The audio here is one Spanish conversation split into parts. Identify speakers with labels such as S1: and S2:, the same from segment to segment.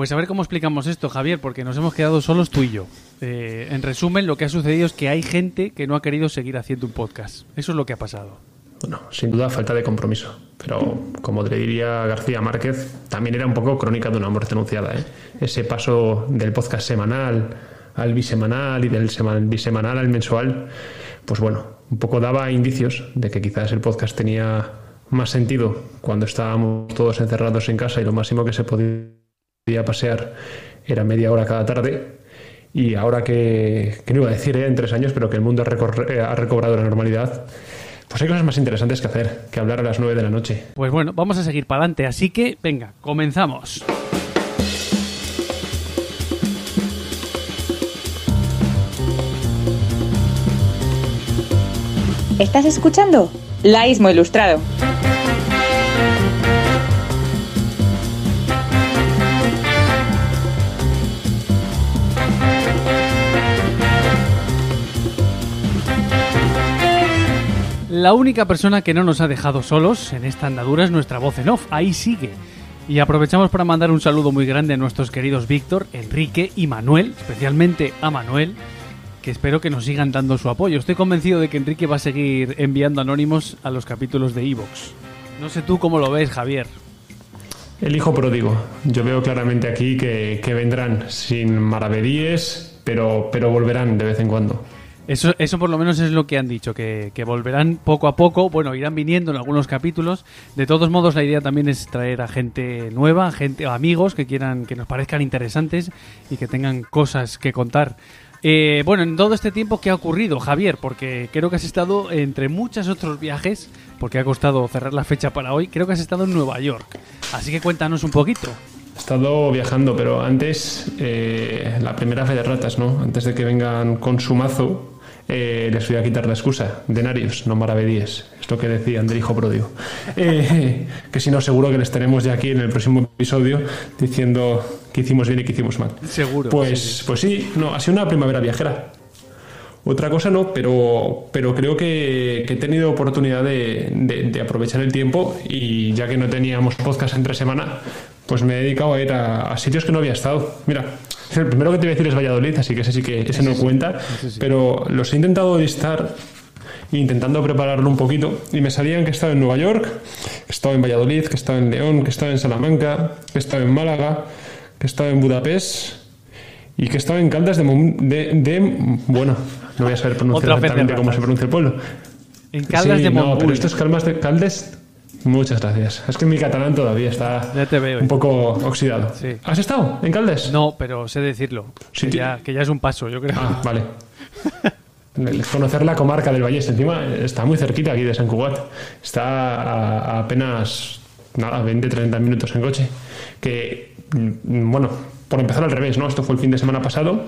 S1: Pues a ver cómo explicamos esto, Javier, porque nos hemos quedado solos tú y yo. Eh, en resumen, lo que ha sucedido es que hay gente que no ha querido seguir haciendo un podcast. Eso es lo que ha pasado.
S2: Bueno, sin duda falta de compromiso. Pero como te diría García Márquez, también era un poco crónica de una muerte anunciada. ¿eh? Ese paso del podcast semanal al bisemanal y del bisemanal al mensual, pues bueno, un poco daba indicios de que quizás el podcast tenía más sentido cuando estábamos todos encerrados en casa y lo máximo que se podía pasear era media hora cada tarde. Y ahora que, que no iba a decir eh, en tres años, pero que el mundo ha, eh, ha recobrado la normalidad, pues hay cosas más interesantes que hacer que hablar a las nueve de la noche.
S1: Pues bueno, vamos a seguir para adelante, así que venga, comenzamos.
S3: ¿Estás escuchando? Laísmo Ilustrado.
S1: La única persona que no nos ha dejado solos en esta andadura es nuestra voz en off. Ahí sigue. Y aprovechamos para mandar un saludo muy grande a nuestros queridos Víctor, Enrique y Manuel, especialmente a Manuel, que espero que nos sigan dando su apoyo. Estoy convencido de que Enrique va a seguir enviando anónimos a los capítulos de Evox. No sé tú cómo lo ves, Javier.
S2: El hijo pródigo. Yo veo claramente aquí que, vendrán sin maravedíes, pero, pero volverán de vez en cuando.
S1: Eso, eso por lo menos es lo que han dicho, que, volverán poco a poco, bueno, irán viniendo en algunos capítulos. De todos modos, la idea también es traer a gente nueva, gente, amigos que quieran, que nos parezcan interesantes y que tengan cosas que contar. Eh, bueno, en todo este tiempo, ¿qué ha ocurrido, Javier? Porque creo que has estado entre muchos otros viajes, porque ha costado cerrar la fecha para hoy, creo que has estado en Nueva York. Así que cuéntanos un poquito.
S2: He estado viajando, pero antes, eh, la primera fe de ratas, ¿no? Antes de que vengan con su mazo, eh, les voy a quitar la excusa. Denarios, no maravedíes. Es lo que decía André Hijo Pródigo. Eh, que si no, seguro que les tenemos ya aquí en el próximo episodio diciendo que hicimos bien y que hicimos mal.
S1: Seguro.
S2: Pues sí, pues sí no, ha sido una primavera viajera. Otra cosa no, pero, pero creo que, he tenido oportunidad de, aprovechar el tiempo y ya que no teníamos podcast entre semana, pues me he dedicado a ir a sitios que no había estado. Mira, el primero que te voy a decir es Valladolid, así que ese sí que ese no cuenta. Pero los he intentado listar intentando prepararlo un poquito y me salían que he estado en Nueva York, que he estado en Valladolid, que he estado en León, que he estado en Salamanca, que he estado en Málaga, que he estado en Budapest y que he estado en Caldas de, de, bueno, no voy a saber pronunciar exactamente cómo se pronuncia el pueblo.
S1: En Caldas de
S2: No, pero esto es Calmas de Caldes Muchas gracias. Es que mi catalán todavía está un poco oxidado. ¿Has estado en Caldes?
S1: No, pero sé decirlo. que, ya, es un paso, yo creo.
S2: Ah, vale. Conocer la comarca del Valle encima está muy cerquita aquí de San Cugat. Está a, apenas nada, 20, 30 minutos en coche. Que, mm, bueno, por empezar al revés, ¿no? Esto fue el fin de semana pasado.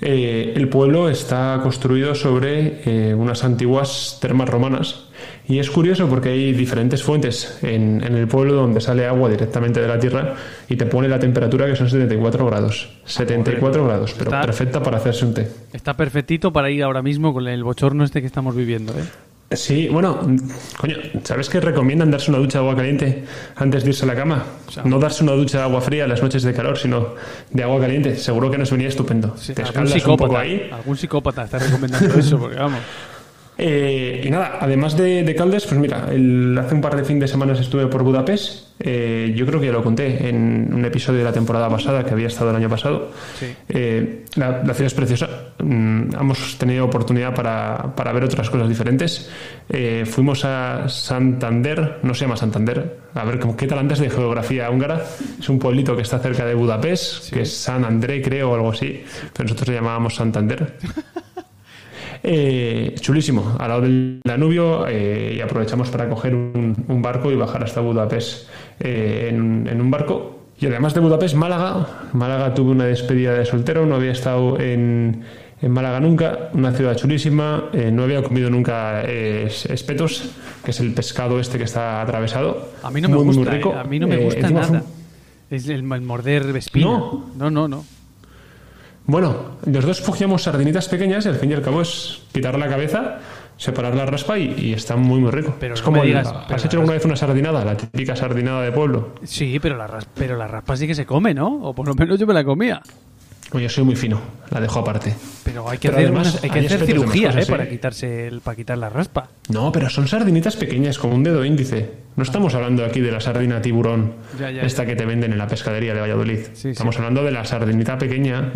S2: Eh, el pueblo está construido sobre eh, unas antiguas termas romanas y es curioso porque hay diferentes fuentes en, el pueblo donde sale agua directamente de la tierra y te pone la temperatura que son 74 grados. 74 grados, pero perfecta para hacerse un té.
S1: Está perfectito para ir ahora mismo con el bochorno este que estamos viviendo, ¿eh?
S2: Sí, bueno, coño, ¿sabes que recomiendan darse una ducha de agua caliente antes de irse a la cama? no darse una ducha de agua fría las noches de calor, sino de agua caliente. Seguro que nos venía estupendo.
S1: Te algún psicópata, ahí. Algún psicópata está recomendando eso, porque vamos.
S2: Eh, y nada, además de, Caldes, pues mira, hace un par de fin de semanas estuve por Budapest. Eh, yo creo que ya lo conté en un episodio de la temporada pasada, que había estado el año pasado. Eh, la, ciudad es preciosa. Mm, hemos tenido oportunidad para, para ver otras cosas diferentes. fuimos a Santander, no se llama Santander, a ver qué tal antes de geografía húngara. Es un pueblito que está cerca de Budapest, que es San André, creo, o algo así. Pero nosotros le llamábamos Santander. Eh, chulísimo, al lado del Danubio eh, y aprovechamos para coger un, barco y bajar hasta Budapest eh, en, un barco. Y además de Budapest, Málaga. Málaga tuve una despedida de soltero, no había estado en, Málaga nunca, una ciudad chulísima, no había comido nunca espetos, que es el pescado este que está atravesado.
S1: A mí no me gusta, rico. a mí no me gusta nada. Es el, morder espina. No, no, no. no.
S2: Bueno, los dos cogíamos sardinitas pequeñas y al fin y al cabo es quitar la cabeza, separar la raspa y, y está muy, muy rico.
S1: Pero
S2: es
S1: no
S2: como
S1: me digas,
S2: ¿Has
S1: pero
S2: hecho alguna vez una sardinada? La típica sardinada de pueblo.
S1: Sí, pero la, ras- pero la raspa sí que se come, ¿no? O por lo menos yo me la comía.
S2: Oye, yo soy muy fino, la dejo aparte.
S1: Pero hay que
S2: Pero
S1: hacer,
S2: además
S1: unas- hay que
S2: hay
S1: hacer
S2: aspectos de más
S1: cirugía,
S2: cosas,
S1: ¿eh? Para quitarse el, para quitar la raspa.
S2: No, pero son sardinitas pequeñas, como un dedo índice. No estamos hablando aquí de la sardina tiburón,
S1: Ya, ya,
S2: esta que te venden en la pescadería de Valladolid.
S1: Sí,
S2: estamos hablando de la sardinita pequeña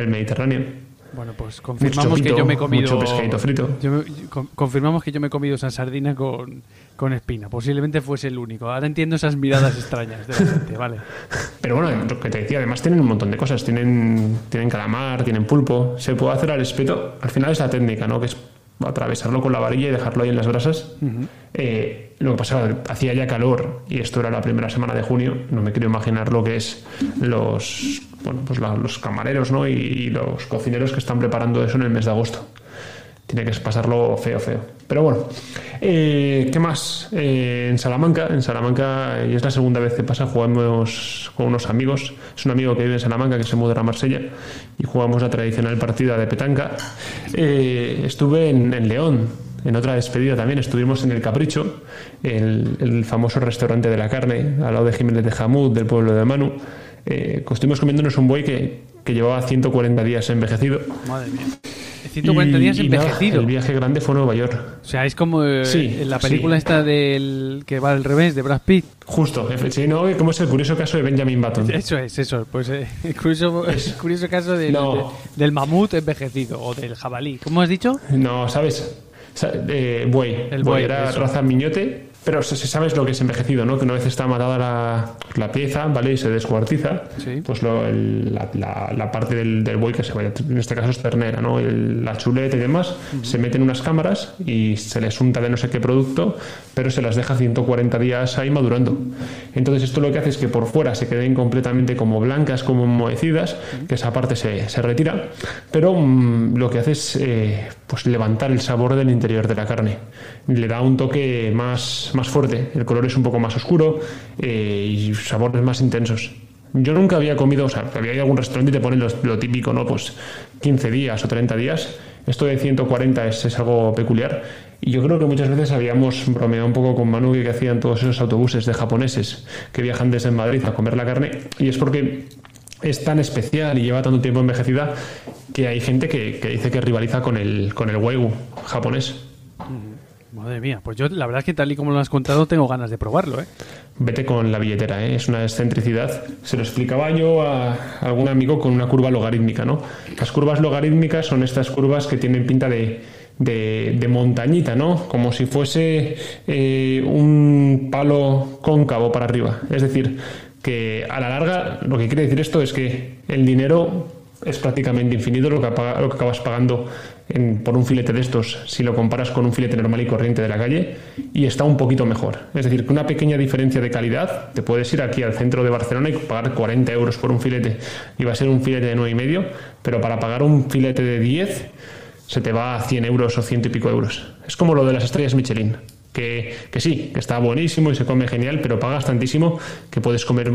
S2: del Mediterráneo.
S1: Bueno, pues confirmamos que yo me he comido.
S2: mucho pescadito frito.
S1: yo me- con- confirmamos que yo me he comido esa sardina con, con espina. Posiblemente fuese el único. Ahora entiendo esas miradas extrañas de la gente, vale.
S2: Pero bueno, lo que te decía, además tienen un montón de cosas. Tienen, tienen calamar, tienen pulpo. Se puede hacer al espeto. Al final es la técnica, ¿no? Que es atravesarlo con la varilla y dejarlo ahí en las brasas. Eh, lo que pasa, hacía ya calor y esto era la primera semana de junio. No me quiero imaginar lo que es los, bueno, pues los camareros, ¿no? Y, los cocineros que están preparando eso en el mes de agosto. Tiene que pasarlo feo, feo. Pero bueno, eh, ¿qué más? Eh, en Salamanca, en Salamanca, y es la segunda vez que pasa, jugamos con unos amigos. Es un amigo que vive en Salamanca que se mudó a Marsella y jugamos la tradicional partida de petanca. Eh, estuve en León, en otra despedida también. Estuvimos en El Capricho, el, el famoso restaurante de la carne, al lado de Jiménez de Jamud, del pueblo de Manu. Eh, estuvimos comiéndonos un buey que, que llevaba 140 días envejecido.
S1: Madre mía. 140
S2: Y-
S1: días
S2: nada,
S1: envejecido.
S2: el viaje grande fue a Nueva York.
S1: O sea, es como eh,
S2: Sí,
S1: en la película
S2: sí.
S1: esta del que va al revés, de Brad Pitt.
S2: Justo, sí, ¿no? Como es el curioso caso de Benjamin Button.
S1: Eso es, eso. Pues eh, el curioso, el curioso caso del,
S2: No.
S1: de- del mamut envejecido o del jabalí. ¿Cómo has dicho?
S2: No, ¿sabes? Eh, buey.
S1: El
S2: buey
S1: buey,
S2: era
S1: eso.
S2: raza miñote, pero se sabes lo que es envejecido, ¿no? Que una vez está matada la, la pieza, ¿vale? Y se descuartiza,
S1: Sí.
S2: pues lo- el- la, la- la parte del, del buey que se vaya, en este caso es ternera, ¿no? El- la chuleta y demás, se meten unas cámaras y se les unta de no sé qué producto, pero se las deja 140 días ahí madurando. Entonces esto lo que hace es que por fuera se queden completamente como blancas, como enmohecidas, que esa parte se, se retira, pero mm, lo que hace es eh, pues levantar el sabor del interior de la carne. Le da un toque más, más fuerte, el color es un poco más oscuro eh, y sabores más intensos. Yo nunca había comido, o sea, había ido a algún restaurante y te ponen los- lo típico, ¿no? Pues 15 días o 30 días. Esto de 140 es, es algo peculiar. Y yo creo que muchas veces habíamos bromeado un poco con Manu que hacían todos esos autobuses de japoneses que viajan desde Madrid a comer la carne. Y es porque es tan especial y lleva tanto tiempo envejecida que hay gente que, que dice que rivaliza con el, con el wagyu japonés.
S1: Madre mía, pues yo la verdad es que tal y como lo has contado tengo ganas de probarlo, ¿eh?
S2: Vete con la billetera, ¿eh? es una excentricidad. Se lo explicaba yo a algún amigo con una curva logarítmica. ¿no? Las curvas logarítmicas son estas curvas que tienen pinta de, de- montañita, ¿no? como si fuese eh, un palo cóncavo para arriba. Es decir, que a la larga lo que quiere decir esto es que el dinero es prácticamente infinito lo que, lo que acabas pagando en- por un filete de estos si lo comparas con un filete normal y corriente de la calle y está un poquito mejor. Es decir, que una pequeña diferencia de calidad, te puedes ir aquí al centro de Barcelona y pagar 40 euros por un filete y va a ser un filete de 9,5, pero para pagar un filete de 10 se te va a 100 euros o ciento y pico euros. Es como lo de las estrellas Michelin. Que, que sí, que está buenísimo y se come genial, pero pagas tantísimo que puedes comer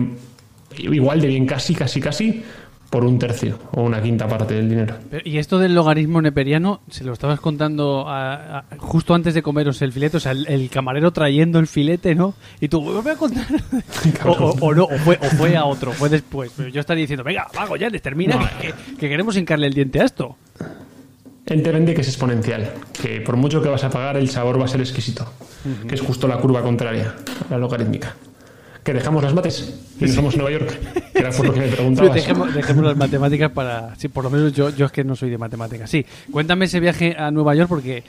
S2: igual de bien casi, casi, casi por un tercio o una quinta parte del dinero.
S1: Y esto del logaritmo neperiano, se lo estabas contando a- a- justo antes de comeros el filete, o sea, el, el camarero trayendo el filete, ¿no? Y tú, "Me voy a contar. o, o- o no, o fue, o fue a otro, fue después. Pero yo estaría diciendo, venga, vago, ya, termina,
S2: No.
S1: que, que queremos hincarle el diente a esto.
S2: Él te vende que es exponencial, que por mucho que vas a pagar el sabor va a ser exquisito, que es justo la curva contraria, la logarítmica. Que dejamos las mates y nos vamos a Nueva York, era por lo que me preguntabas.
S1: dejemos, dejemos las matemáticas para... Sí, por lo menos yo, yo es que no soy de matemáticas. Sí, cuéntame ese viaje a Nueva York porque eh,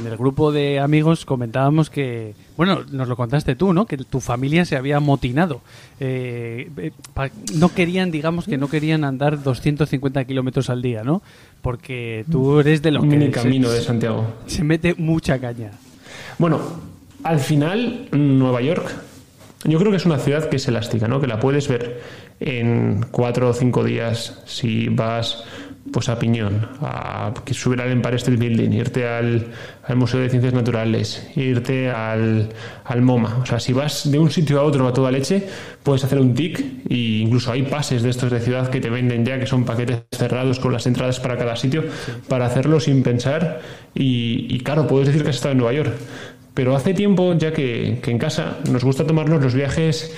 S1: en el grupo de amigos comentábamos que... Bueno, nos lo contaste tú, ¿no? Que tu familia se había amotinado. Eh, eh, pa- no querían, digamos que no querían andar 250 kilómetros al día, ¿no? Porque tú eres de los que se-
S2: camino de Santiago.
S1: se mete mucha caña.
S2: Bueno, al final, Nueva York, yo creo que es una ciudad que es elástica, ¿no? Que la puedes ver en cuatro o cinco días si vas pues a Piñón, a subir al Empire State Building, irte al, Museo de Ciencias Naturales, irte al, al, MoMA. O sea, si vas de un sitio a otro a toda leche, puedes hacer un tic e incluso hay pases de estos de ciudad que te venden ya, que son paquetes cerrados con las entradas para cada sitio, para hacerlo sin pensar. Y, y claro, puedes decir que has estado en Nueva York. Pero hace tiempo ya que, que en casa nos gusta tomarnos los viajes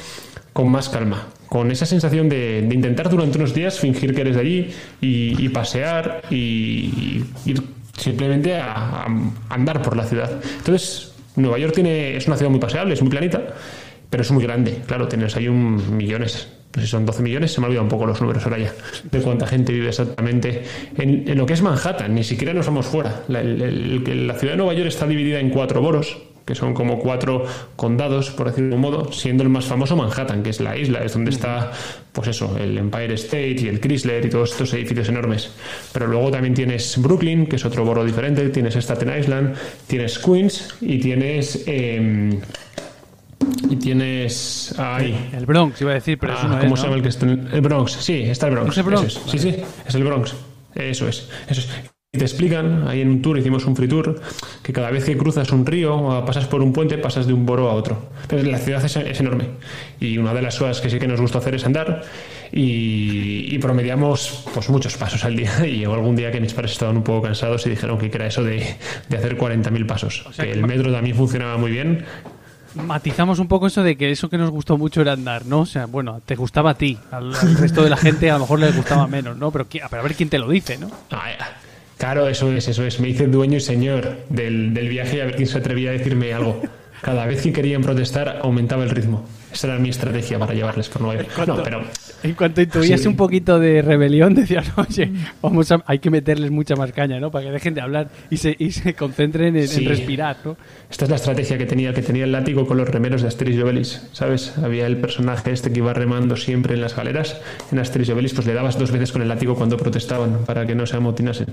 S2: con más calma, con esa sensación de, intentar durante unos días fingir que eres de allí y, pasear y, ir simplemente a, andar por la ciudad. Entonces, Nueva York tiene, es una ciudad muy paseable, es muy planita, pero es muy grande. Claro, tienes ahí un millones, si son 12 millones, se me ha olvidado un poco los números ahora ya, de cuánta gente vive exactamente en, lo que es Manhattan, ni siquiera nos vamos fuera. La, la ciudad de Nueva York está dividida en cuatro boros, que son como cuatro condados, por decirlo de un modo, siendo el más famoso Manhattan, que es la isla, es donde está, pues eso, el Empire State y el Chrysler y todos estos edificios enormes. Pero luego también tienes Brooklyn, que es otro boro diferente, tienes Staten Island, tienes Queens y tienes... Em, y tienes ahí.
S1: El Bronx, iba a decir, pero
S2: ah, ¿Cómo se llama el que está en el Bronx? Sí, está el Bronx. Bronx? Sí, sí, es el Bronx. Eso es, eso es te explican, ahí en un tour, hicimos un free tour, que cada vez que cruzas un río o pasas por un puente, pasas de un boro a otro. Pero la ciudad es, enorme. Y una de las cosas que sí que nos gusta hacer es andar. Y, promediamos pues muchos pasos al día. Y llegó algún día que mis padres estaban un poco cansados y dijeron que era eso de, de hacer 40.000 pasos. que, el metro también funcionaba muy bien.
S1: Matizamos un poco eso de que eso que nos gustó mucho era andar, ¿no? O sea, bueno, te gustaba a ti, al, resto de la gente a lo mejor les gustaba menos, ¿no? Pero, a ver quién te lo dice, ¿no?
S2: Ah, Claro, eso es, eso es. Me hice dueño y señor del, del viaje y a ver quién se atrevía a decirme algo. Cada vez que querían protestar, aumentaba el ritmo. Esa era mi estrategia para llevarles por York. No, pero
S1: en cuanto intuías un poquito de rebelión, decías, oye, vamos a, hay que meterles mucha más caña, ¿no? Para que dejen de hablar y se, y se concentren en, respirar, ¿no?
S2: Esta es la estrategia que tenía, que tenía el látigo con los remeros de Asterix y Obelix, ¿sabes? Había el personaje este que iba remando siempre en las galeras. En Asterix y Obelix, pues le dabas dos veces con el látigo cuando protestaban para que no se amotinasen.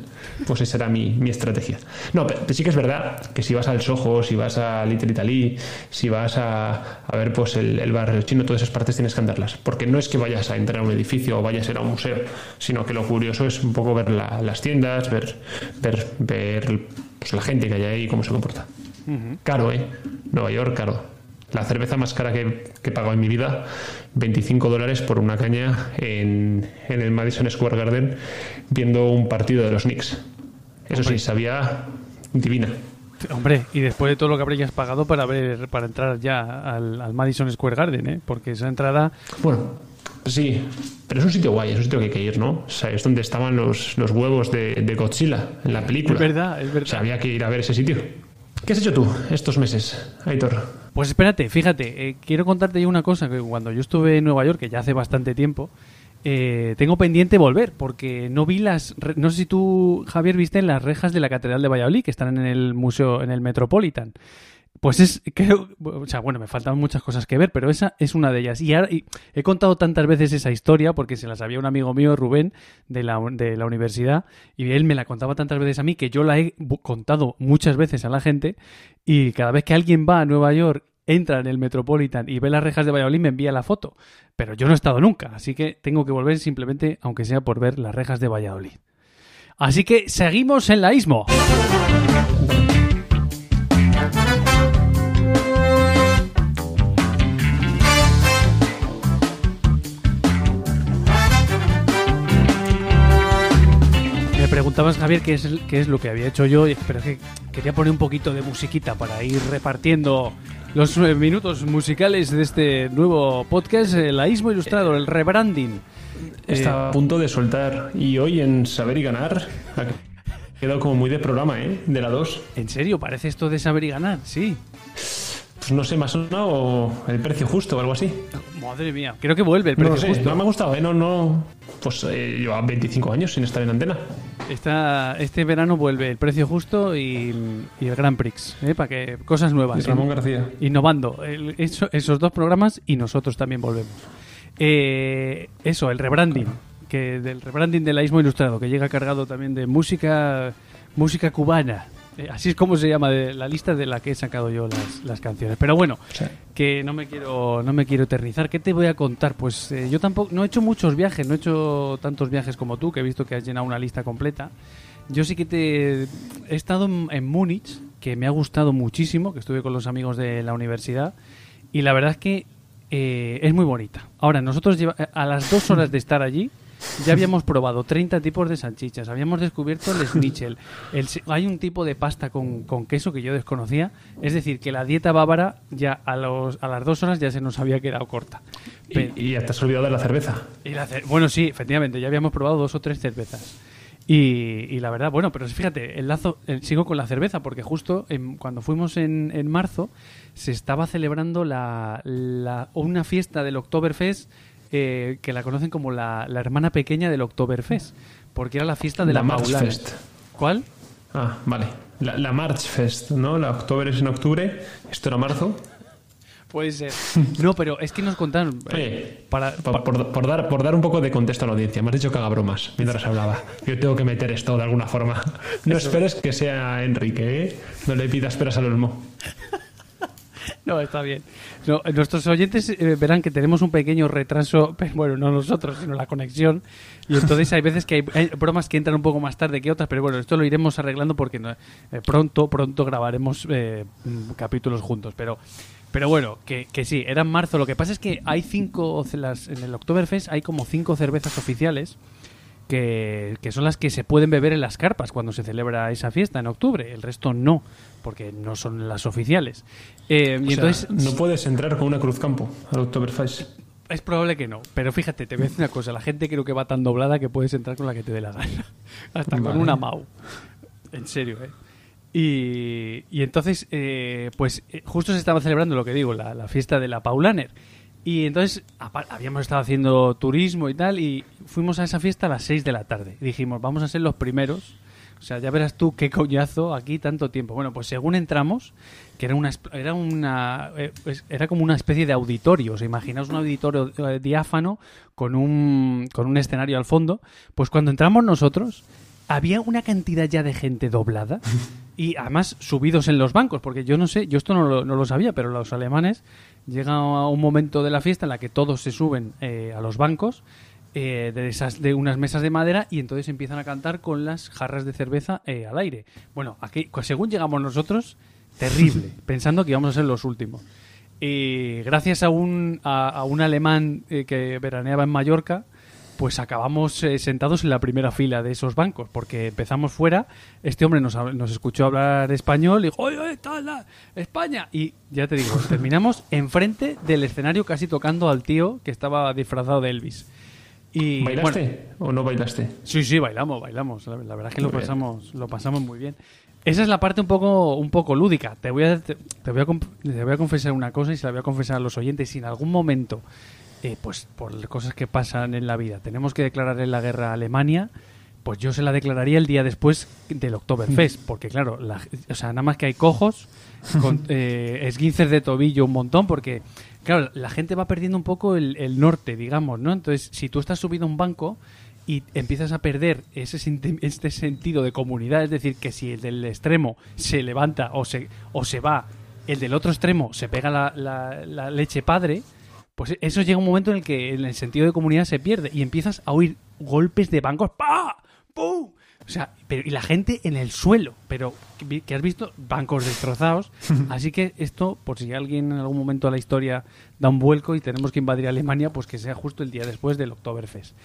S2: Pues esa era mi, mi estrategia. No, pero sí que es verdad que si vas al Soho, si vas a Little Italy, si vas a, a ver pues el, el barrio chino, todas esas partes tienes que andarlas. Porque no es que vayas a entrar a un edificio o vayas a ir a un museo, sino que lo curioso es un poco ver las tiendas, ver, ver, ver pues, la gente que hay ahí y cómo se comporta. Caro, ¿eh? Nueva York, caro. La cerveza más cara que, que he pagado en mi vida, 25 dólares por una caña en, en el Madison Square Garden viendo un partido de los Knicks. Eso sí, sabía divina.
S1: Hombre, y después de todo lo que habrías pagado para ver para entrar ya al, al Madison Square Garden, ¿eh? porque esa entrada...
S2: Bueno, Sí, pero es un sitio guay, es un sitio que hay que ir, ¿no? O sea, es donde estaban los, los huevos de, de, Godzilla en la película.
S1: Es verdad, es verdad.
S2: O sea, había que ir a ver ese sitio. ¿Qué has hecho tú estos meses, Aitor?
S1: Pues espérate, fíjate, eh, quiero contarte yo una cosa, que cuando yo estuve en Nueva York, que ya hace bastante tiempo, eh, tengo pendiente volver, porque no vi las... No sé si tú, Javier, viste las rejas de la Catedral de Valladolid, que están en el museo, en el Metropolitan. Pues es, creo, o sea, bueno, me faltan muchas cosas que ver, pero esa es una de ellas. Y, ahora, he contado tantas veces esa historia porque se la sabía un amigo mío, Rubén, de la, de la universidad, y él me la contaba tantas veces a mí que yo la he contado muchas veces a la gente, y cada vez que alguien va a Nueva York entra en el Metropolitan y ve las rejas de Valladolid, me envía la foto. Pero yo no he estado nunca, así que tengo que volver simplemente, aunque sea por ver las rejas de Valladolid. Así que seguimos en la ISMO. Preguntabas, Javier, qué es, qué es lo que había hecho yo, pero es que quería poner un poquito de musiquita para ir repartiendo los minutos musicales de este nuevo podcast, el Aísmo Ilustrado, el rebranding.
S2: Está a punto de soltar y hoy en Saber y Ganar ha quedado como muy de programa, ¿eh? De la 2.
S1: ¿En serio? ¿Parece esto de Saber y Ganar? Sí.
S2: Pues no sé, más o el precio justo o algo así.
S1: Madre mía, creo que vuelve el precio
S2: no, justo. No me ha gustado, ¿eh? No, no. Pues eh, lleva 25 años sin estar en antena.
S1: Está, este verano vuelve el precio justo y, el Grand Prix, ¿eh? para que cosas nuevas.
S2: Ramón García.
S1: Innovando. esos dos programas y nosotros también volvemos. Eh, eso, el rebranding. Que del rebranding del Aismo Ilustrado, que llega cargado también de música, música cubana Eh, así es como se llama de la lista de la que he sacado yo las, las canciones. Pero bueno,
S2: Sí.
S1: que no me quiero no me quiero eternizar. ¿Qué te voy a contar? Pues eh, yo tampoco no he hecho muchos viajes, no he hecho tantos viajes como tú, que he visto que has llenado una lista completa. Yo sí que te he estado en, en Múnich, que me ha gustado muchísimo, que estuve con los amigos de la universidad y la verdad es que eh, es muy bonita. Ahora nosotros lleva- a las dos horas de estar allí ya habíamos probado 30 tipos de salchichas, habíamos descubierto el schnitzel, el hay un tipo de pasta con, con queso que yo desconocía, es decir, que la dieta bávara ya a, los, a las dos horas ya se nos había quedado corta.
S2: Y, y ya te has olvidado de la cerveza.
S1: y la cer- bueno, sí, efectivamente, ya habíamos probado dos o tres cervezas. Y, y la verdad, bueno, pero fíjate, el lazo, eh, sigo con la cerveza, porque justo en- cuando fuimos en, en marzo se estaba celebrando la, la- una fiesta del Oktoberfest eh, que la conocen como la, la hermana pequeña del Oktoberfest, porque era la fiesta de la,
S2: La. Marchfest.
S1: ¿Cuál?
S2: Ah, vale. La, la Marchfest, ¿no? La octubre es en octubre, esto era marzo.
S1: Puede ser. No, pero es que nos contaron. eh,
S2: Oye,
S1: para,
S2: por, por- dar, por dar un poco de contexto a la audiencia, me has dicho que haga bromas mientras hablaba. Yo tengo que meter esto de alguna forma. No esperes que sea Enrique, ¿eh? No le pidas peras al olmo.
S1: No, está bien. Nuestros oyentes eh, verán que tenemos un pequeño retraso, bueno, no nosotros, sino la conexión. Y entonces hay veces que hay, hay bromas que entran un poco más tarde que otras, pero bueno, esto lo iremos arreglando porque no- eh, pronto, pronto grabaremos eh, mm, capítulos juntos. Pero, pero bueno, que, que sí, era en marzo. Lo que pasa es que hay cinco, las, en el Oktoberfest hay como cinco cervezas oficiales que, que son las que se pueden beber en las carpas cuando se celebra esa fiesta en octubre. El resto no, porque no son las oficiales. Eh, y
S2: O sea,
S1: entonces
S2: no puedes entrar con una cruz campo al Oktoberfest.
S1: es probable que no. Pero fíjate, te voy a decir una cosa. La gente creo que va tan doblada que puedes entrar con la que te dé la gana. Hasta con una Mau. En serio, ¿eh? Y, y entonces, eh, pues eh, justo se estaba celebrando lo que digo, la, la fiesta de la Paulaner. Y entonces habíamos estado haciendo turismo y tal, y fuimos a esa fiesta a las 6 de la tarde. Dijimos, vamos a ser los primeros. O sea, ya verás tú qué coñazo aquí tanto tiempo. Bueno, pues según entramos, que era una era una eh, era como una especie de auditorio. O sea, imaginaos un auditorio eh, diáfano con un con un escenario al fondo. Pues cuando entramos nosotros había una cantidad ya de gente doblada y además subidos en los bancos, porque yo no sé, yo esto no lo, no lo sabía, pero los alemanes llega un momento de la fiesta en la que todos se suben eh, a los bancos eh, de esas de unas mesas de madera y entonces empiezan a cantar con las jarras de cerveza eh, al aire. Bueno, aquí pues, según llegamos nosotros, terrible, pensando que íbamos a ser los últimos. Gracias a un, a, a un alemán que veraneaba en Mallorca, pues acabamos eh, sentados en la primera fila de esos bancos, porque empezamos fuera, este hombre nos, nos escuchó hablar español y dijo, oye, oye, está la España! Y ya te digo, terminamos enfrente del escenario casi tocando al tío que estaba disfrazado de Elvis. Y,
S2: ¿Bailaste
S1: bueno,
S2: o no bailaste?
S1: Sí, sí, bailamos, bailamos. La, la verdad es que lo
S2: bien.
S1: pasamos, lo pasamos muy bien. Esa es la parte un poco, un poco lúdica. Te voy, a, te, te voy a, te voy a confesar una cosa y se la voy a confesar a los oyentes. Si en algún momento, eh, pues por cosas que pasan en la vida, tenemos que declararle la guerra a Alemania, pues yo se la declararía el día después del Oktoberfest. Porque claro, la- o sea, nada más que hay cojos, con, eh, esguinces de tobillo un montón, porque claro, la gente va perdiendo un poco el, el norte, digamos, ¿no? Entonces, si tú estás subido a un banco y empiezas a perder ese este sentido de comunidad, es decir, que si el del extremo se levanta o se, o se va, el del otro extremo se pega la, la- la leche padre, pues eso llega un momento en el que el sentido de comunidad se pierde y empiezas a oír golpes de bancos, ¡pa! ¡pum! O sea, pero, y la gente en el suelo, pero que has visto bancos destrozados. Así que esto, por si alguien en algún momento de la historia da un vuelco y tenemos que invadir Alemania, pues que sea justo el día después del Oktoberfest.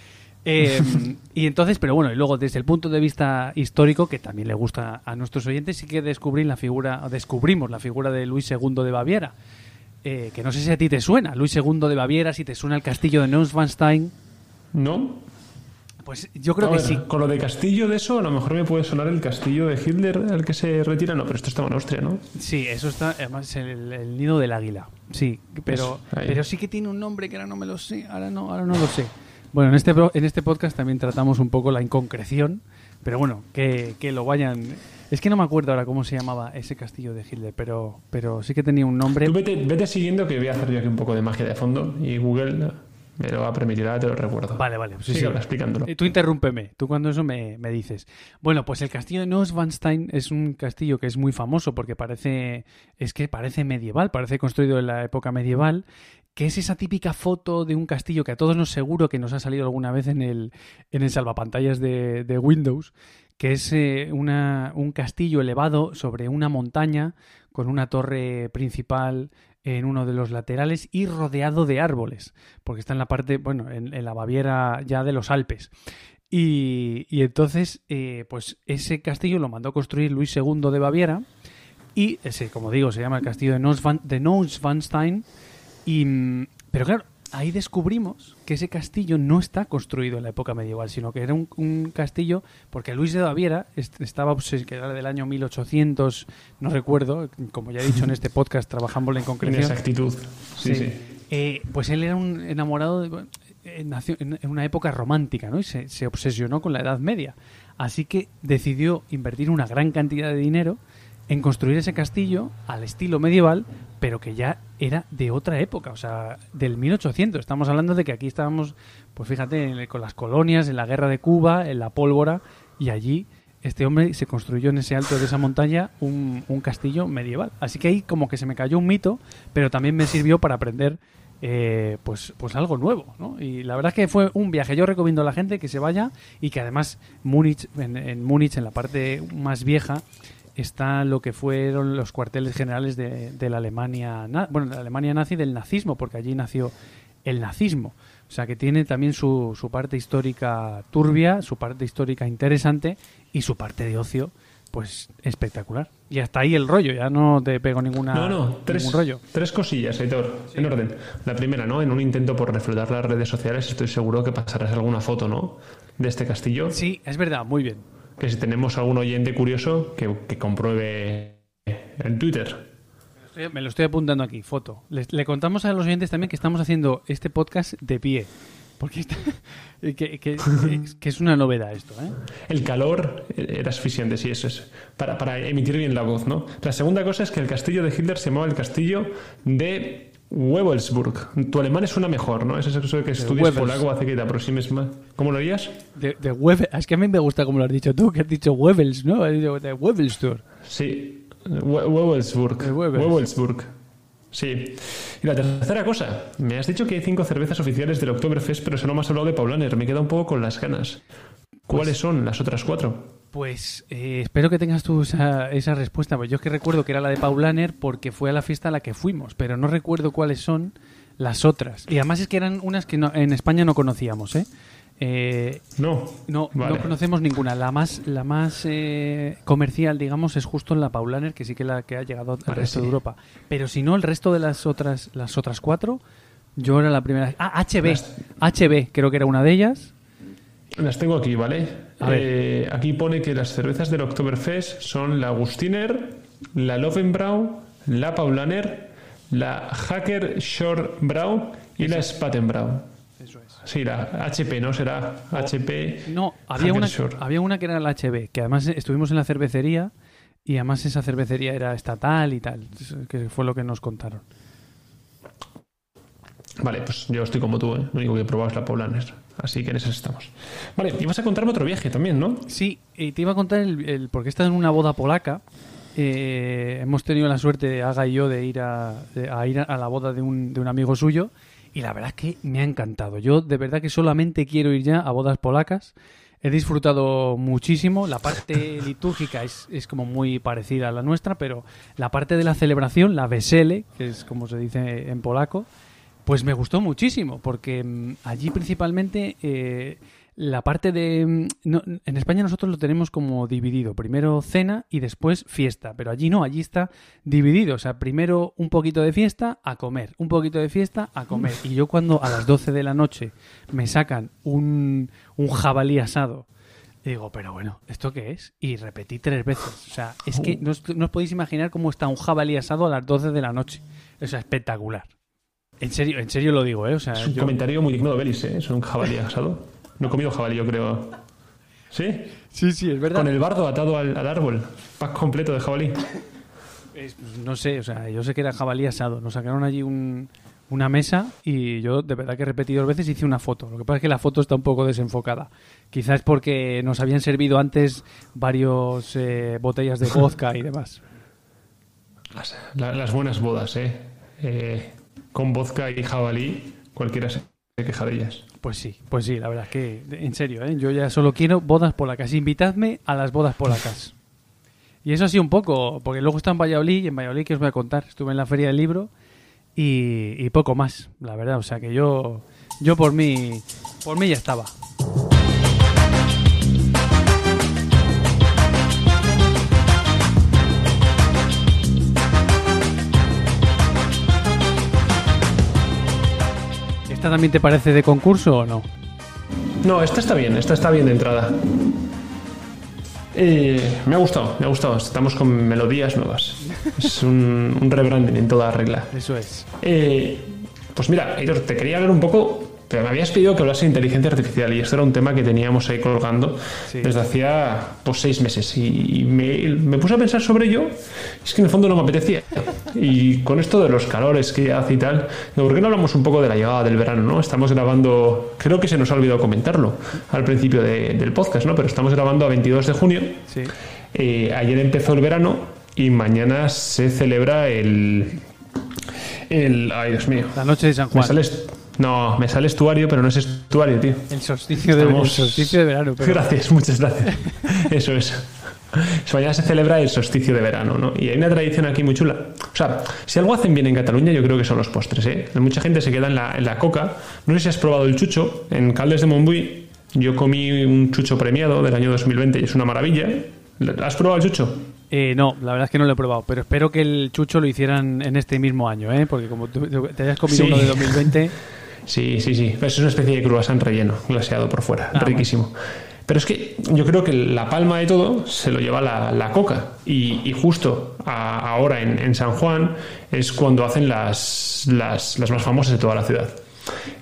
S1: Eh, y entonces, pero bueno, y luego desde el punto de vista histórico, que también le gusta a nuestros oyentes, sí que descubrí la figura, descubrimos la figura de Luis II de Baviera. Eh, que no sé si a ti te suena, Luis II de Baviera, si te suena el castillo de Neuschwanstein.
S2: ¿No?
S1: Pues yo creo que
S2: ver,
S1: sí.
S2: Con lo de castillo de eso, a lo mejor me puede sonar el castillo de Hitler al que se retira. No, pero esto estaba en Austria, ¿no?
S1: Sí, eso está, además es el, el nido del águila. Sí, pero, pero sí que tiene un nombre que ahora no me lo sé, ahora no, ahora no lo sé. Bueno, en este, en este podcast también tratamos un poco la inconcreción, pero bueno, que, que lo vayan... Es que no me acuerdo ahora cómo se llamaba ese castillo de Hitler, pero, pero sí que tenía un nombre.
S2: Tú vete, vete siguiendo que voy a hacer yo aquí un poco de magia de fondo y Google me lo va a permitir, ahora te lo recuerdo.
S1: Vale, vale. Sí,
S2: Sigue
S1: sí.
S2: explicándolo.
S1: Eh, Tú interrúmpeme, tú cuando eso me, me dices. Bueno, pues el castillo de Neuschwanstein es un castillo que es muy famoso porque parece, es que parece medieval, parece construido en la época medieval, que es esa típica foto de un castillo que a todos nos seguro que nos ha salido alguna vez en el, en el salvapantallas de, de Windows, que es eh, una, un castillo elevado sobre una montaña con una torre principal en uno de los laterales y rodeado de árboles, porque está en la parte, bueno, en, la Baviera ya de los Alpes. Y, y entonces, eh, pues ese castillo lo mandó construir Luis II de Baviera y ese, como digo, se llama el castillo de Neuschwanstein. Y, pero claro, ahí descubrimos que ese castillo no está construido en la época medieval, sino que era un, un castillo, porque Luis de Baviera est- estaba que era del año 1800, no recuerdo, como ya he dicho en este podcast, trabajamos en
S2: En
S1: concreción.
S2: esa actitud. Sí, sí.
S1: Eh, pues él era un enamorado de, eh, nació en en una época romántica, ¿no? Y se, se obsesionó con la Edad Media. Así que decidió invertir una gran cantidad de dinero en construir ese castillo al estilo medieval, pero que ya era de otra época, o sea, del 1800. Estamos hablando de que aquí estábamos, pues fíjate, con las colonias, en la guerra de Cuba, en la pólvora, y allí este hombre se construyó en ese alto de esa montaña un, un castillo medieval. Así que ahí como que se me cayó un mito, pero también me sirvió para aprender eh, pues, pues algo nuevo, ¿no? Y la verdad es que fue un viaje. Yo recomiendo a la gente que se vaya y que además Múnich, en, en Múnich, en la parte más vieja, está lo que fueron los cuarteles generales de, de la Alemania, bueno, de la Alemania nazi del nazismo, porque allí nació el nazismo. O sea que tiene también su, su parte histórica turbia, su parte histórica interesante y su parte de ocio, pues espectacular. Y hasta ahí el rollo, ya no te pego ninguna,
S2: No, no, tres,
S1: ningún rollo.
S2: tres cosillas, Aitor, en orden. La primera, ¿no? En un intento por reflotar las redes sociales, estoy seguro que pasarás alguna foto, ¿no? De este castillo.
S1: Sí, es verdad, muy bien.
S2: Que si tenemos algún oyente curioso, que, que compruebe en Twitter.
S1: Me lo estoy apuntando aquí, foto. Le, le contamos a los oyentes también que estamos haciendo este podcast de pie. Porque está- que, que- es una novedad esto, ¿eh?
S2: El calor era asfixiante, sí, eso es. Para, para emitir bien la voz, ¿no? La segunda cosa es que el castillo de Hitler se llamaba el castillo de Wewelsburg. Tu alemán suena mejor, ¿no? Es eso que estudias polaco hace que te aproximes más. ¿Cómo lo harías?
S1: De, de Webel- Es que a mí me gusta como lo has dicho tú, que has dicho Webels, ¿no? Has dicho de Webelstur.
S2: Sí, We- Wewelsburg.
S1: De Wewels.
S2: Wewelsburg. Sí. Y la tercera cosa, me has dicho que hay cinco cervezas oficiales del Oktoberfest, pero solo me has hablado de Paulaner. Me queda un poco con las ganas. ¿Cuáles son las otras cuatro?
S1: Pues eh, espero que tengas tú esa, esa respuesta. Pues yo es que recuerdo que era la de Paulaner porque fue a la fiesta a la que fuimos, pero no recuerdo cuáles son las otras. Y además es que eran unas que no- en España no conocíamos, ¿eh? Eh,
S2: No.
S1: no,
S2: Vale.
S1: no conocemos ninguna. La más, la más eh, comercial, digamos, es justo la Paulaner, que sí que la que ha llegado al
S2: Vale,
S1: resto
S2: sí.
S1: de Europa. Pero si no, el resto de las otras, las otras cuatro, yo era la primera. Ah, HB.
S2: Las-
S1: HB, creo que era una de ellas.
S2: Las tengo aquí, ¿vale? Eh, aquí pone que las cervezas del Oktoberfest son la Agustiner, la Lovenbrau, la Paulaner, la Hacker Shore Brau y la Spatenbrau.
S1: Eso es.
S2: Sí, la HP, ¿no? Será HP.
S1: No, había una, había una que era la HB, que además estuvimos en la cervecería y además esa cervecería era estatal y tal, que fue lo que nos contaron.
S2: Vale, pues yo estoy como tú, ¿eh? Lo único que he probado es la Paulaner. Así que en esas estamos. Vale, y vas a contarme otro viaje también, ¿no?
S1: Sí, y te iba a contar el, el- porque he estado en una boda polaca. eh, hemos tenido la suerte, Aga y yo, de ir a, de- a ir a la boda de un, de un amigo suyo. Y la verdad es que me ha encantado. Yo de verdad que solamente quiero ir ya a bodas polacas. He disfrutado muchísimo. La parte litúrgica es, es como muy parecida a la nuestra, pero la parte de la celebración, la vesele, que es como se dice en polaco, pues me gustó muchísimo, porque mm, allí principalmente eh, la parte de... mm, no, en España nosotros lo tenemos como dividido, primero cena y después fiesta, pero allí no, allí está dividido, o sea, primero un poquito de fiesta a comer, un poquito de fiesta a comer. Y yo cuando a las 12 de la noche me sacan un, un jabalí asado, digo, pero bueno, ¿esto qué es? Y repetí tres veces. O sea, es que no os, no os podéis imaginar cómo está un jabalí asado a las 12 de la noche. O sea, espectacular. En serio, en serio lo digo, ¿eh? O sea,
S2: Es un
S1: yo-
S2: comentario muy digno de Belis, ¿eh? Es un jabalí asado. No he comido jabalí, yo creo. ¿Sí?
S1: Sí, sí, es verdad.
S2: Con el bardo atado al, al árbol. Pack completo de jabalí.
S1: Es- no sé, o sea, yo sé que era jabalí asado. Nos sacaron allí un, una mesa y yo de verdad que he repetido dos veces hice una foto. Lo que pasa es que la foto está un poco desenfocada. Quizás porque nos habían servido antes varios eh, botellas de vodka y demás.
S2: Las, la- las buenas bodas, ¿eh? Eh, Con vodka y jabalí, cualquiera se queja de ellas.
S1: Pues sí, pues sí, la verdad es que, en serio, ¿eh? yo ya solo quiero bodas polacas. Invitadme a las bodas polacas. Y eso sí un poco, porque luego está en Valladolid, y en Valladolid que os voy a contar, estuve en la feria del libro y, y poco más, la verdad. O sea que yo, yo por mí, por mí ya estaba. ¿Esta también te parece de concurso o no?
S2: No, esta está bien, esta está bien de entrada. Eh, me ha gustado, me ha gustado. Estamos con melodías nuevas. Es un, un rebranding en toda regla.
S1: Eso es.
S2: Eh, pues mira, Aitor, te quería hablar un poco, pero me habías pedido que hablase de inteligencia artificial y esto era un tema que teníamos ahí colgando
S1: Sí.
S2: desde hacía pues seis meses y, me puse a pensar sobre ello. Es que en el fondo no me apetecía. Y con esto de los calores que hace y tal, ¿por qué no hablamos un poco de la llegada del verano? ¿no? Estamos grabando, creo que se nos ha olvidado comentarlo al principio de- del podcast, ¿no? pero estamos grabando a 22 de junio.
S1: Sí.
S2: Eh, ayer empezó el verano y mañana se celebra el. el ay, Dios mío.
S1: La noche de San Juan.
S2: no, me sale estuario, pero no es estuario, tío.
S1: El solsticio, de, el
S2: Estamos-
S1: solsticio de verano. Pero...
S2: Gracias, muchas gracias. Eso es. Mañana se celebra el solsticio de verano, ¿no? Y hay una tradición aquí muy chula. O sea, si algo hacen bien en Cataluña, yo creo que son los postres, ¿eh? Mucha gente se queda en la, en la coca. No sé si has probado el chucho. En Caldes de Montbui yo comí un chucho premiado del año 2020 y es una maravilla. ¿Has probado el chucho?
S1: Eh, no, la verdad es que no lo he probado, pero espero que el chucho lo hicieran en este mismo año, ¿eh? Porque como tú- te hayas comido
S2: Sí.
S1: uno de 2020,
S2: Sí, sí, sí. Es una especie de croissant relleno, glaseado por fuera.
S1: Ah,
S2: Riquísimo. Pero es que yo creo que la palma de todo se lo lleva la, la coca. Y, justo ahora en, en San Juan es cuando hacen las, las, las más famosas de toda la ciudad.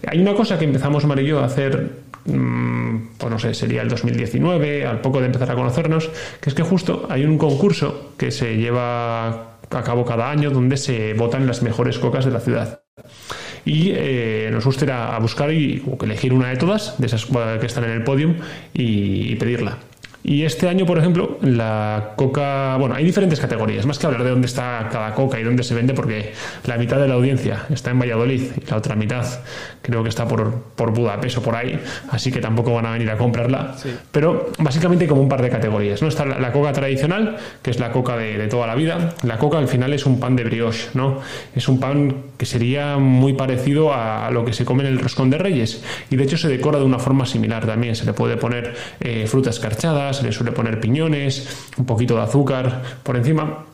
S2: Hay una cosa que empezamos Mar y yo a hacer, mm, pues no sé, sería el 2019, al poco de empezar a conocernos, que es que justo hay un concurso que se lleva a cabo cada año donde se votan las mejores cocas de la ciudad y eh, nos gusta ir a, a buscar y elegir una de todas, de esas que están en el podium, y, y pedirla. Y este año, por ejemplo, la coca. Bueno, hay diferentes categorías, más que hablar de dónde está cada coca y dónde se vende, porque la mitad de la audiencia está en Valladolid y la otra mitad creo que está por, por Budapest o por ahí, así que tampoco van a venir a comprarla.
S1: Sí.
S2: Pero básicamente hay como un par de categorías. ¿no? Está la, la coca tradicional, que es la coca de, de toda la vida. La coca al final es un pan de brioche, ¿no? Es un pan que sería muy parecido a, lo que se come en el roscón de Reyes. Y de hecho se decora de una forma similar también. Se le puede poner eh, frutas escarchadas, se le suele poner piñones, un poquito de azúcar por encima.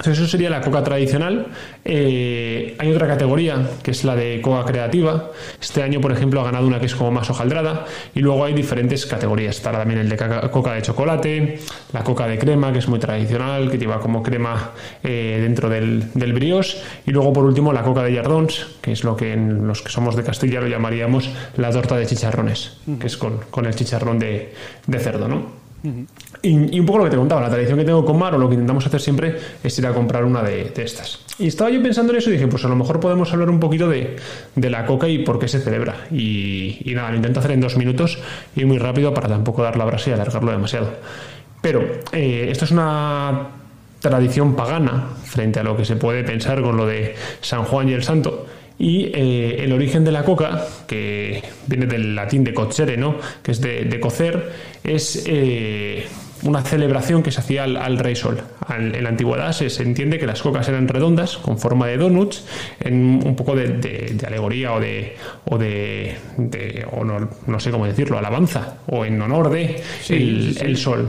S2: Entonces, eso sería la coca tradicional. Eh, hay otra categoría que es la de coca creativa. Este año, por ejemplo, ha ganado una que es como más hojaldrada. Y luego hay diferentes categorías. Está también el de coca de chocolate, la coca de crema, que es muy tradicional, que lleva como crema eh, dentro del, del brioche. Y luego, por último, la coca de Yardons, que es lo que en los que somos de Castilla lo llamaríamos la torta de chicharrones, que es con, con el chicharrón de, de cerdo, ¿no? Y, un poco lo que te contaba, la tradición que tengo con Mar, o lo que intentamos hacer siempre, es ir a comprar una de, estas. Y estaba yo pensando en eso y dije, pues a lo mejor podemos hablar un poquito de, de la coca y por qué se celebra. Y, nada, lo intento hacer en dos minutos y muy rápido para tampoco dar la brasa y alargarlo demasiado. Pero eh, esto es una tradición pagana frente a lo que se puede pensar con lo de San Juan y el Santo. Y eh, el origen de la coca, que viene del latín de cocere, ¿no? que es de, de cocer, es eh, una celebración que se hacía al, al rey sol. Al- en la antigüedad se, se entiende que las cocas eran redondas, con forma de donuts, en un poco de, de- de alegoría o de, o de, de- o no, no sé cómo decirlo, alabanza, o en honor de
S1: Sí,
S2: el,
S1: sí, sí.
S2: el sol.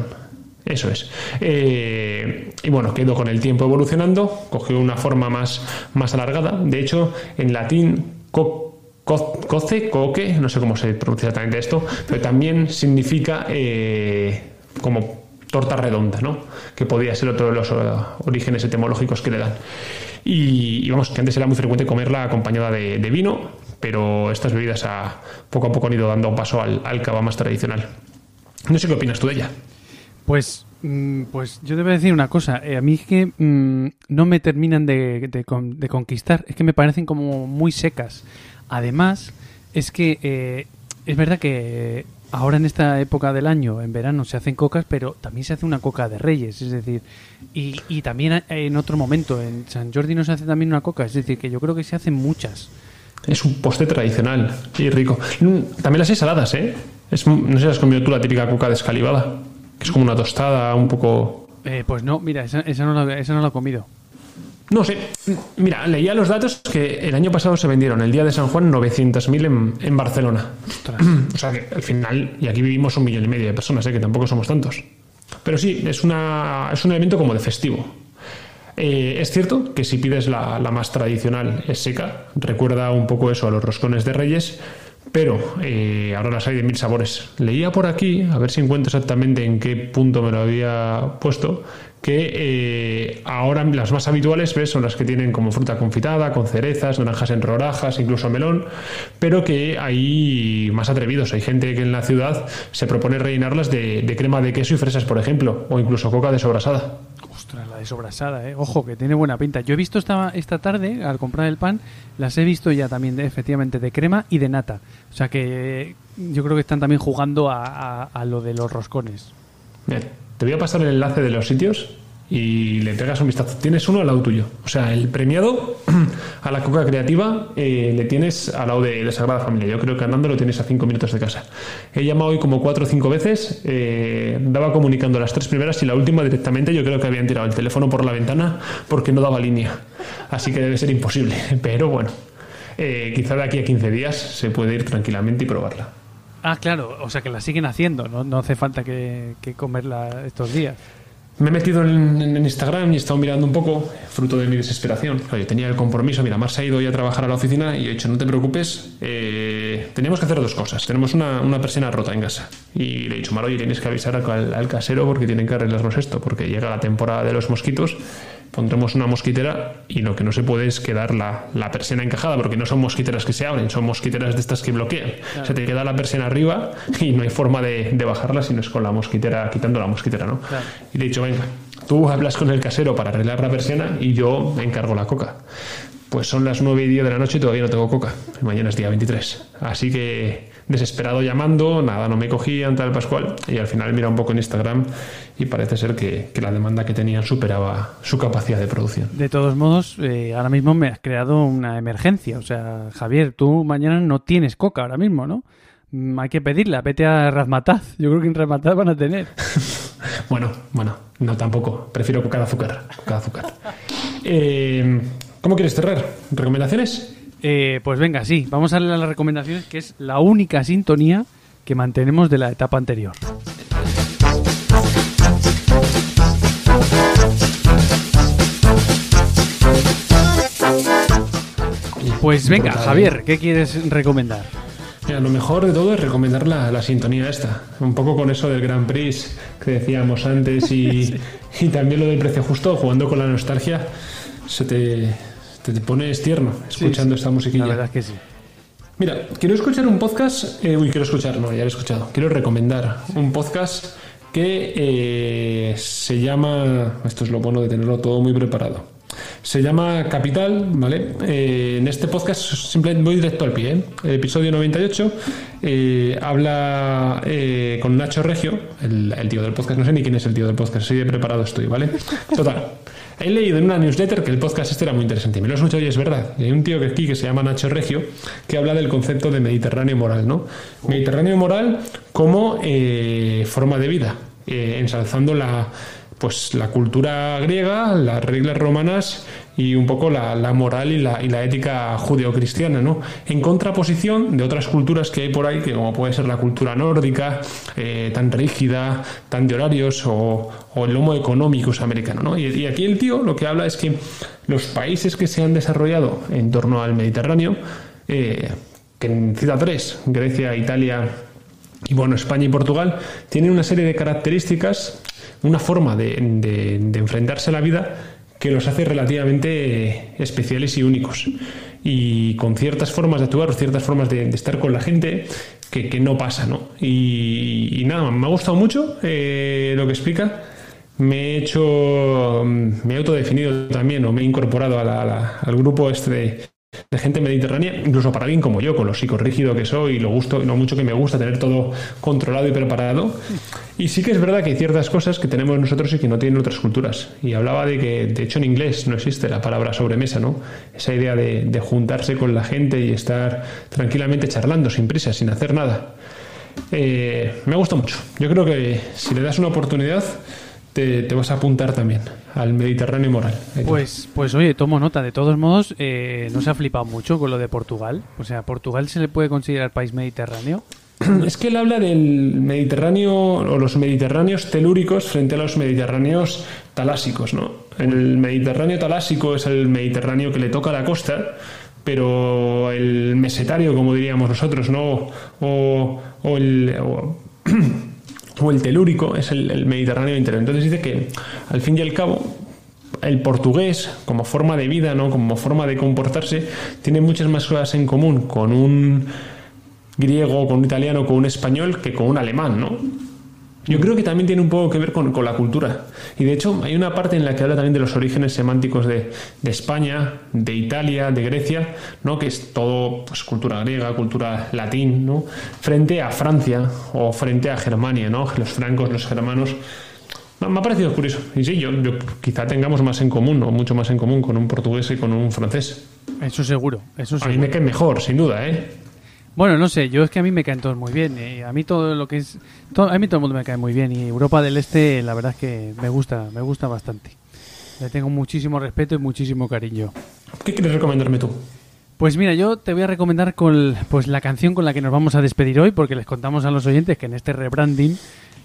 S2: Eso es. Eh, y bueno, quedó con el tiempo evolucionando, cogió una forma más, más alargada. De hecho, en latín, co- co- coce, coque, no sé cómo se pronuncia exactamente esto, pero también significa eh, como torta redonda, ¿no? Que podía ser otro de los eh, orígenes etimológicos que le dan. Y, vamos, que antes era muy frecuente comerla acompañada de, vino, pero estas bebidas a, poco a poco han ido dando paso al, al cava más tradicional. No sé qué opinas tú de ella.
S1: Pues Mm, Pues yo te voy a decir una cosa. eh, a mí es que mm, no me terminan de conquistar. Es que me parecen como muy secas. Además, es que eh, es verdad que ahora en esta época del año, en verano, se hacen cocas, pero también se hace una coca de reyes. Es decir, y, y también en otro momento, en San Jordi no se hace también una coca. Es decir, que yo creo que se hacen muchas.
S2: Es un postre tradicional y rico. Mm, También las hay saladas, ¿eh? Es, no sé si has comido tú la típica coca descalivada, que es como una tostada, un poco...
S1: Eh, pues no, mira, esa, esa no la, esa no la he comido.
S2: No sé. Mira, leía los datos que el año pasado se vendieron el día de San Juan 900.000 en, en Barcelona.
S1: Ostras.
S2: O sea que al final, y aquí vivimos un millón y medio de personas, ¿eh? que tampoco somos tantos. Pero sí, es, una, es un evento como de festivo. Eh, es cierto que si pides la, la más tradicional es seca, recuerda un poco eso a los roscones de Reyes, pero eh, ahora las hay de mil sabores. Leía por aquí, a ver si encuentro exactamente en qué punto me lo había puesto, que eh, ahora las más habituales ¿ves? son las que tienen como fruta confitada, con cerezas, naranjas en rodajas, incluso melón, pero que hay más atrevidos. Hay gente que en la ciudad se propone rellenarlas de, de crema de queso y fresas, por ejemplo, o incluso coca desobrasada.
S1: Ostras, la desobrasada, ¿eh? Ojo, que tiene buena pinta. Yo he visto esta, esta tarde, al comprar el pan, las he visto ya también, de- efectivamente, de crema y de nata. O sea que yo creo que están también jugando a, a- a lo de los roscones.
S2: Bien, te voy a pasar el enlace de los sitios y le pegas un vistazo. Tienes uno al lado tuyo. O sea, el premiado a la coca creativa eh, le tienes al lado de, de Sagrada Familia. Yo creo que andando lo tienes a cinco minutos de casa. He llamado hoy como cuatro o cinco veces, eh, daba comunicando las tres primeras y la última directamente yo creo que habían tirado el teléfono por la ventana porque no daba línea. Así que debe ser imposible. Pero bueno, eh, quizá de aquí a 15 días se puede ir tranquilamente y probarla.
S1: Ah, claro, o sea que la siguen haciendo, no, no hace falta que, comerla estos días.
S2: Me he metido en, en Instagram y he estado mirando un poco, fruto de mi desesperación. Claro, yo tenía el compromiso, mira, Mar se ha ido hoy a trabajar a la oficina y he dicho, no te preocupes, eh, teníamos que hacer dos cosas. Tenemos una, una persiana rota en casa. Y le he dicho, Mar, oye, tienes que avisar al, al casero porque tienen que arreglarnos esto, porque llega la temporada de los mosquitos, pondremos una mosquitera y lo que no se puede es quedar la, la persiana encajada, porque no son mosquiteras que se abren, son mosquiteras de estas que bloquean. Se te queda la persiana arriba y no hay forma de, de bajarla si no es con la mosquitera, quitando la mosquitera, ¿no?
S1: Claro.
S2: Y le he dicho, venga, tú hablas con el casero para arreglar la persiana y yo me encargo la coca. Pues son las 9 y 10 de la noche y todavía no tengo coca. Mañana es día 23. Así que desesperado llamando, nada, no me cogían, tal Pascual. Y al final mira un poco en Instagram y parece ser que, que la demanda que tenían superaba su capacidad de producción.
S1: De todos modos, eh, ahora mismo me has creado una emergencia. O sea, Javier, tú mañana no tienes coca ahora mismo, ¿no? Mm, Hay que pedirla, vete a Razmataz. Yo creo que en Razmataz van a tener.
S2: Bueno, bueno, no tampoco. Prefiero coca de azúcar. Coca de azúcar. Eh, ¿Cómo quieres cerrar? ¿Recomendaciones?
S1: Eh, pues venga, sí, vamos a darle a las recomendaciones, que es la única sintonía que mantenemos de la etapa anterior. Pues venga. Javier, ¿qué quieres recomendar?
S2: Mira, lo mejor de todo es recomendar la, la sintonía esta. Un poco con eso del Grand Prix que decíamos antes y, y también lo del precio justo, jugando con la nostalgia, se te, te, te pones tierno escuchando esta musiquilla.
S1: La verdad es que sí.
S2: Mira, quiero escuchar un podcast. eh, uy, quiero escuchar, no, ya lo he escuchado. Quiero recomendar un podcast que eh, se llama. Esto es lo bueno de tenerlo todo muy preparado. Se llama Capital, ¿vale? Eh, en este podcast simplemente voy directo al pie. ¿eh? El episodio 98 eh, habla con Nacho Regio, el, el tío del podcast. No sé ni quién es el tío del podcast, así de preparado estoy, ¿vale? Total. He leído en una newsletter que el podcast este era muy interesante. Me lo he escuchado y es verdad. Hay un tío que aquí que se llama Nacho Regio que habla del concepto de Mediterráneo moral, ¿no? Mediterráneo moral como eh, forma de vida, eh, ensalzando la, pues, la cultura griega, las reglas romanas y un poco la, la moral y la, y la ética judeocristiana, ¿no? En contraposición de otras culturas que hay por ahí, que como puede ser la cultura nórdica, eh, tan rígida, tan de horarios, o, o el lomo económico americano, ¿no? Y, aquí el tío lo que habla es que los países que se han desarrollado en torno al Mediterráneo, eh, que cita tres, Grecia, Italia y bueno, España y Portugal, tienen una serie de características, una forma de- de enfrentarse a la vida que los hace relativamente especiales y únicos. Y con ciertas formas de actuar, o ciertas formas de, estar con la gente que, que no pasa, ¿no? Y, nada, me ha gustado mucho eh, lo que explica. me he hecho, me he autodefinido también o me he incorporado al grupo este de, de gente mediterránea, incluso para alguien como yo, con lo psicorrígido que soy y lo, gusto, lo mucho que me gusta tener todo controlado y preparado. Y sí que es verdad que hay ciertas cosas que tenemos nosotros y que no tienen otras culturas. Y hablaba de que, de hecho, en inglés no existe la palabra sobremesa, ¿no? Esa idea de, juntarse con la gente y estar tranquilamente charlando, sin prisa, sin hacer nada. Eh, me gusta mucho. Yo creo que si le das una oportunidad, te, vas a apuntar también al Mediterráneo moral.
S1: Pues, pues oye, tomo nota. De todos modos, eh, no se ha flipado mucho con lo de Portugal. O sea, ¿Portugal se le puede considerar país mediterráneo?
S2: Es que él habla del Mediterráneo o los Mediterráneos telúricos frente a los Mediterráneos talásicos, ¿no? El Mediterráneo talásico es el Mediterráneo que le toca a la costa, pero el mesetario, como diríamos nosotros, ¿no? O, el... o el telúrico es el, Mediterráneo interior. Entonces dice que al fin y al cabo el portugués como forma de vida, ¿no? como forma de comportarse, tiene muchas más cosas en común con un griego, con un italiano, con un español que con un alemán, ¿no? Yo creo que también tiene un poco que ver con, la cultura. Y de hecho hay una parte en la que habla también de los orígenes semánticos de, España, de Italia, de Grecia, ¿no? que es todo pues, cultura griega, cultura latín, ¿no? frente a Francia o frente a Germania, ¿no? los francos, los germanos. me ha parecido curioso. Y sí, yo, quizá tengamos más en común, o mucho más en común con un portugués y con un francés.
S1: Eso seguro, eso seguro.
S2: A mí me cae mejor, sin duda, ¿eh?
S1: Bueno, no sé, yo es que a mí me caen todos muy bien. Eh, a mí todo lo que es. a mí todo el mundo me cae muy bien. Y Europa del Este, la verdad es que me gusta, me gusta bastante. Le tengo muchísimo respeto y muchísimo cariño.
S2: ¿Qué quieres recomendarme tú?
S1: Pues mira, yo te voy a recomendar con, pues la canción con la que nos vamos a despedir hoy, porque les contamos a los oyentes que en este rebranding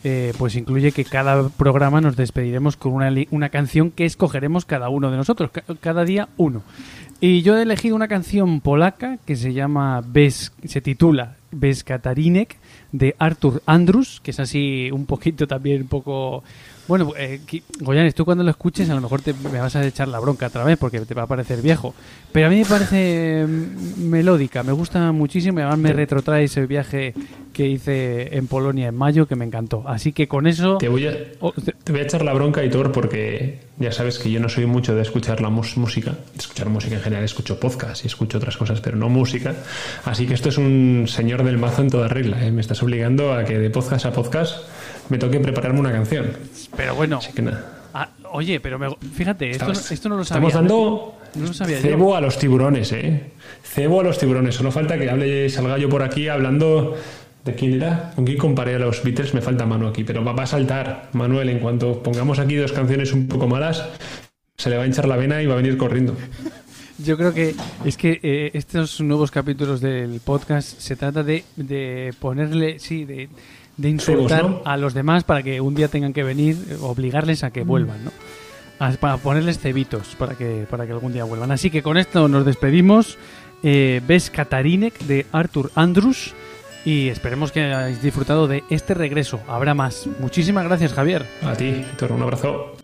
S1: eh, pues incluye que cada programa nos despediremos con una, una canción que escogeremos cada uno de nosotros, cada día uno. Y yo he elegido una canción polaca que se llama Bez, se titula Bez Katarinek de Arthur Andrus, que es así un poquito también un poco bueno, eh, Goyanes, tú cuando lo escuches a lo mejor te, me vas a echar la bronca otra vez porque te va a parecer viejo. Pero a mí me parece mm, melódica, me gusta muchísimo y además me retrotrae ese viaje que hice en Polonia en mayo que me encantó. Así que con eso...
S2: Te voy a, oh, te voy a echar la bronca, Hitor, porque ya sabes que yo no soy mucho de escuchar la música. De escuchar música en general, escucho podcast y escucho otras cosas, pero no música. Así que esto es un señor del mazo en toda regla. ¿eh? Me estás obligando a que de podcast a podcast me toque prepararme una canción.
S1: Pero bueno. Ah, oye, pero fíjate, esto, no lo sabía.
S2: Estamos dando cebo a los tiburones, ¿eh? Cebo a los tiburones. Solo falta que hable Salgallo por aquí hablando. ¿De quién era? ¿Con quién comparé a los Beatles? Me falta mano aquí, pero va, a saltar Manuel. En cuanto pongamos aquí dos canciones un poco malas, se le va a hinchar la vena y va a venir corriendo.
S1: Yo creo que es que eh, estos nuevos capítulos del podcast se trata de, de ponerle, sí, de, de insultar a los demás para que un día tengan que venir, obligarles a que mm. vuelvan, ¿no? para ponerles cebitos para que, para que algún día vuelvan. Así que con esto nos despedimos. Eh, Ves Katarinek de Arthur Andrus y esperemos que hayáis disfrutado de este regreso. Habrá más. Muchísimas gracias, Javier.
S2: A ti, Víctor, un abrazo.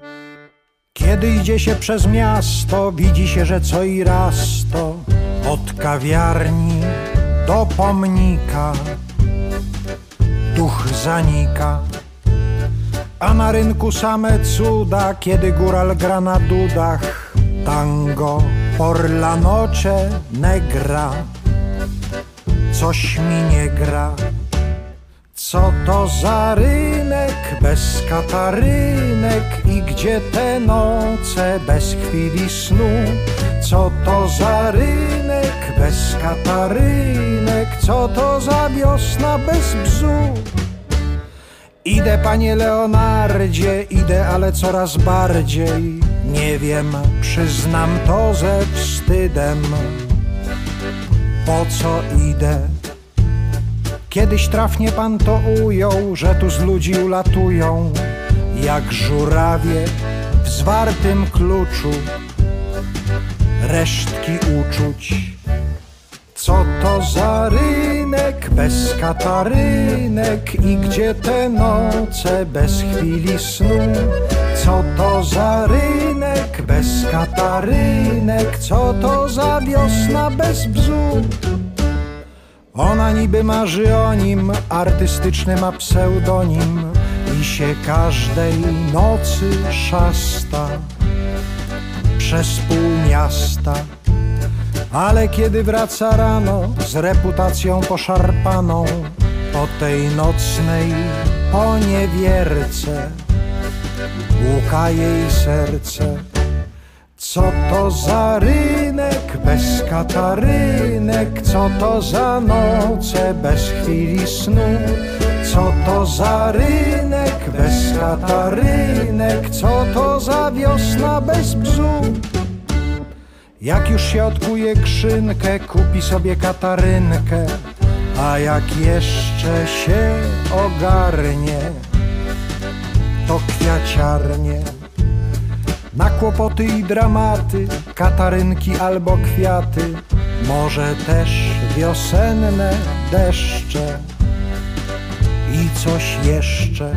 S4: Kiedy idzie się przez miasto, widzi się, że co i raz to od kawiarni do pomnika duch zanika. A na rynku same cuda, kiedy góral gra na dudach. Tango por la noche negra, coś mi nie gra. Co to za rynek bez katarynek i gdzie te noce bez chwili snu? Co to za rynek bez katarynek? Co to za wiosna bez bzu? Idę, panie Leonardzie, idę, ale coraz bardziej nie wiem, przyznam to ze wstydem. Po co idę? Kiedyś trafnie pan to ujął, że tu z ludzi ulatują, jak żurawie w zwartym kluczu, resztki uczuć. Co to za rynek bez katarynek i gdzie te noce bez chwili snu? Co to za rynek bez katarynek? Co to za wiosna bez bzu? Ona niby marzy o nim, artystyczny ma pseudonim i się każdej nocy szasta przez pół miasta. Ale kiedy wraca rano z reputacją poszarpaną po tej nocnej poniewierce, łuka jej serce. Co to za rynek bez katarynek? Co to za noce bez chwili snu? Co to za rynek bez katarynek? Co to za wiosna bez bzu? Jak już się odkuje krzynkę, kupi sobie katarynkę, a jak jeszcze się ogarnie, to kwiaciarnie. Na kłopoty i dramaty, katarynki albo kwiaty, może też wiosenne deszcze i coś jeszcze.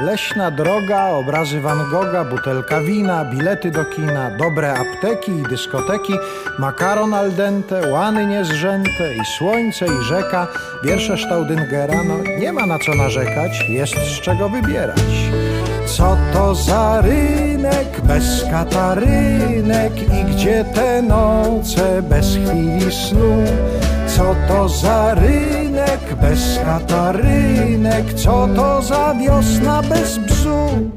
S4: Leśna droga, obrazy Van Gogha, butelka wina, bilety do kina, dobre apteki i dyskoteki, makaron al dente, łany niezrzęte i słońce i rzeka, wiersze Staudingera, no nie ma na co narzekać, jest z czego wybierać. Co to za rynek bez katarynek i gdzie te noce bez chwili snu? Co to za rynek bez katarynek? Co to za wiosna bez bzu?